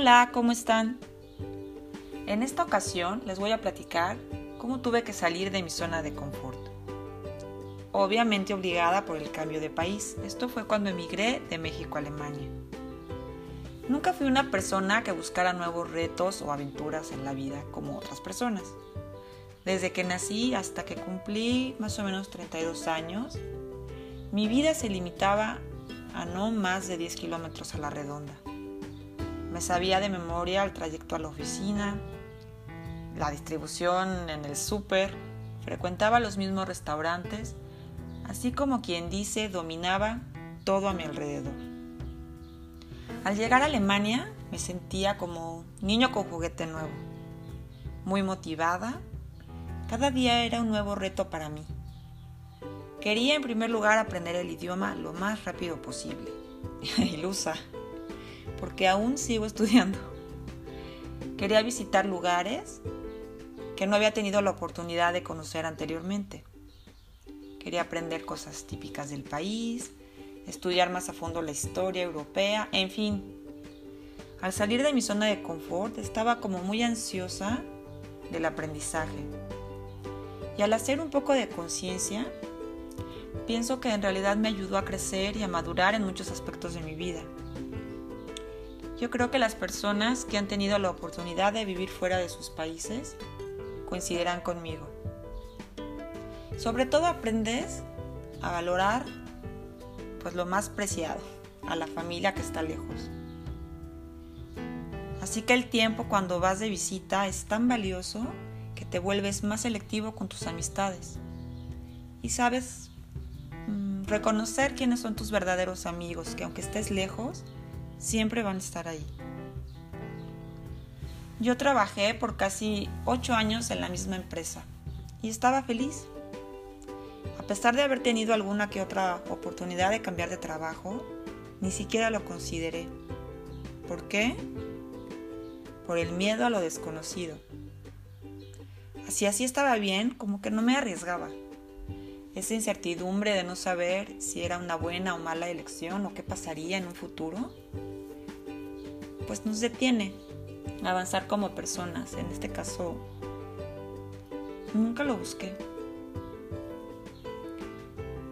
Hola, ¿cómo están? En esta ocasión les voy a platicar cómo tuve que salir de mi zona de confort. Obviamente obligada por el cambio de país. Esto fue cuando emigré de México a Alemania. Nunca fui una persona que buscara nuevos retos o aventuras en la vida como otras personas. Desde que nací hasta que cumplí más o menos 32 años, mi vida se limitaba a no más de 10 kilómetros a la redonda. Me sabía de memoria el trayecto a la oficina, la distribución en el súper, frecuentaba los mismos restaurantes, así como quien dice dominaba todo a mi alrededor. Al llegar a Alemania me sentía como niño con juguete nuevo, muy motivada. Cada día era un nuevo reto para mí. Quería en primer lugar aprender el idioma lo más rápido posible. Ilusa, porque aún sigo estudiando. Quería visitar lugares que no había tenido la oportunidad de conocer anteriormente. Quería aprender cosas típicas del país, estudiar más a fondo la historia europea, en fin. Al salir de mi zona de confort estaba como muy ansiosa del aprendizaje. Y al hacer un poco de conciencia, pienso que en realidad me ayudó a crecer y a madurar en muchos aspectos de mi vida. Yo creo que las personas que han tenido la oportunidad de vivir fuera de sus países coincidirán conmigo. Sobre todo aprendes a valorar pues lo más preciado, a la familia que está lejos. Así que el tiempo cuando vas de visita es tan valioso que te vuelves más selectivo con tus amistades y sabes reconocer quiénes son tus verdaderos amigos, que aunque estés lejos, siempre van a estar ahí. Yo trabajé por casi ocho años en la misma empresa y estaba feliz. A pesar de haber tenido alguna que otra oportunidad de cambiar de trabajo, ni siquiera lo consideré. ¿Por qué? Por el miedo a lo desconocido. Así así estaba bien, como que no me arriesgaba. Esa incertidumbre de no saber si era una buena o mala elección o qué pasaría en un futuro, pues nos detiene a avanzar como personas. En este caso, nunca lo busqué.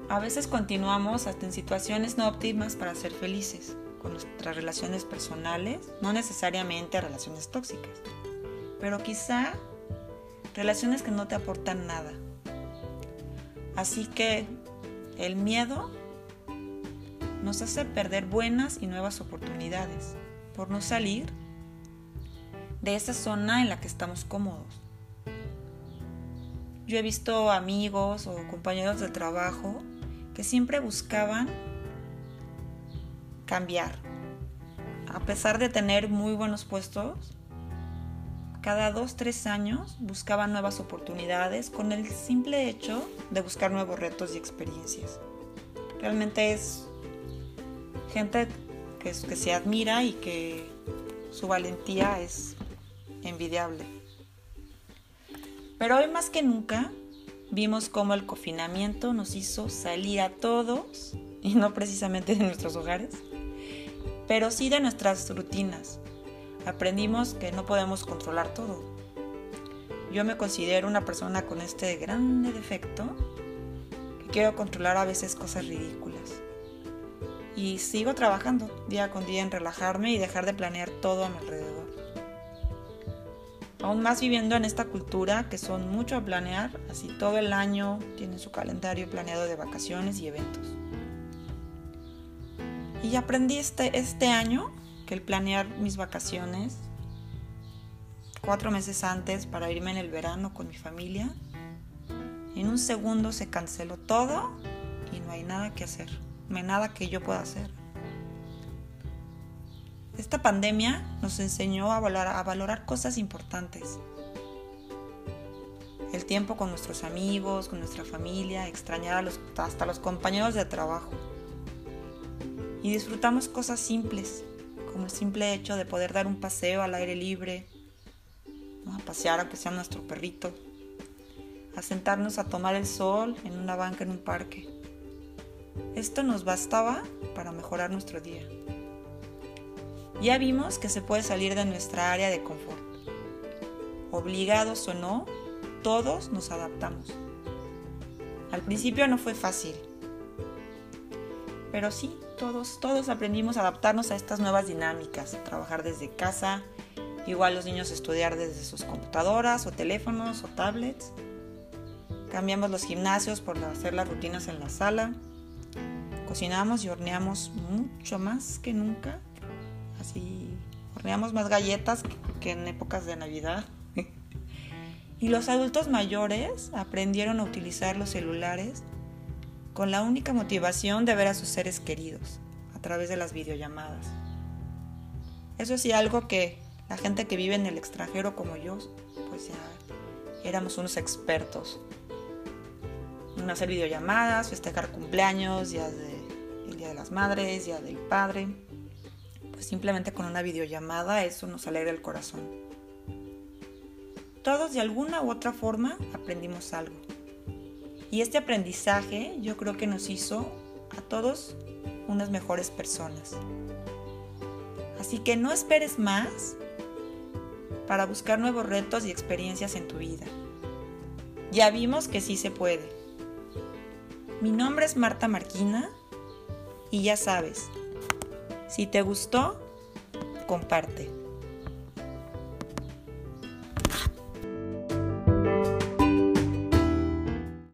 A veces continuamos hasta en situaciones no óptimas para ser felices, con nuestras relaciones personales, no necesariamente relaciones tóxicas, pero quizá relaciones que no te aportan nada Así que el miedo nos hace perder buenas y nuevas oportunidades por no salir de esa zona en la que estamos cómodos. Yo he visto amigos o compañeros de trabajo que siempre buscaban cambiar. A pesar de tener muy buenos puestos, cada dos, tres años buscaban nuevas oportunidades con el simple hecho de buscar nuevos retos y experiencias. Realmente es gente que, se admira y que su valentía es envidiable. Pero hoy más que nunca vimos cómo el confinamiento nos hizo salir a todos, y no precisamente de nuestros hogares, pero sí de nuestras rutinas, aprendimos que no podemos controlar todo. Yo me considero una persona con este grande defecto que quiero controlar a veces cosas ridículas. Y sigo trabajando día con día en relajarme y dejar de planear todo a mi alrededor. Aún más viviendo en esta cultura que son mucho a planear, así todo el año tienen su calendario planeado de vacaciones y eventos. Y aprendí este, este año que el planear mis vacaciones cuatro meses antes para irme en el verano con mi familia, en un segundo se canceló todo y no hay nada que hacer, no hay nada que yo pueda hacer. Esta pandemia nos enseñó a valorar, cosas importantes. El tiempo con nuestros amigos, con nuestra familia, extrañar hasta los compañeros de trabajo. Y disfrutamos cosas simples, como el simple hecho de poder dar un paseo al aire libre, a pasear aunque sea nuestro perrito, a sentarnos a tomar el sol en una banca en un parque. Esto nos bastaba para mejorar nuestro día. Ya vimos que se puede salir de nuestra área de confort. Obligados o no, todos nos adaptamos. Al principio no fue fácil, pero sí, todos, todos aprendimos a adaptarnos a estas nuevas dinámicas, trabajar desde casa, igual los niños estudiar desde sus computadoras o teléfonos o tablets. Cambiamos los gimnasios por hacer las rutinas en la sala. Cocinamos y horneamos mucho más que nunca. Así, horneamos más galletas que en épocas de Navidad. y los adultos mayores aprendieron a utilizar los celulares con la única motivación de ver a sus seres queridos a través de las videollamadas. Eso sí, algo que la gente que vive en el extranjero como yo, pues éramos unos expertos. En hacer videollamadas, festejar cumpleaños, día de, el Día de las Madres, Día del Padre. Pues simplemente con una videollamada eso nos alegra el corazón. Todos de alguna u otra forma aprendimos algo. Y este aprendizaje yo creo que nos hizo a todos unas mejores personas. Así que no esperes más para buscar nuevos retos y experiencias en tu vida. Ya vimos que sí se puede. Mi nombre es Marta Marquina y ya sabes, si te gustó, comparte.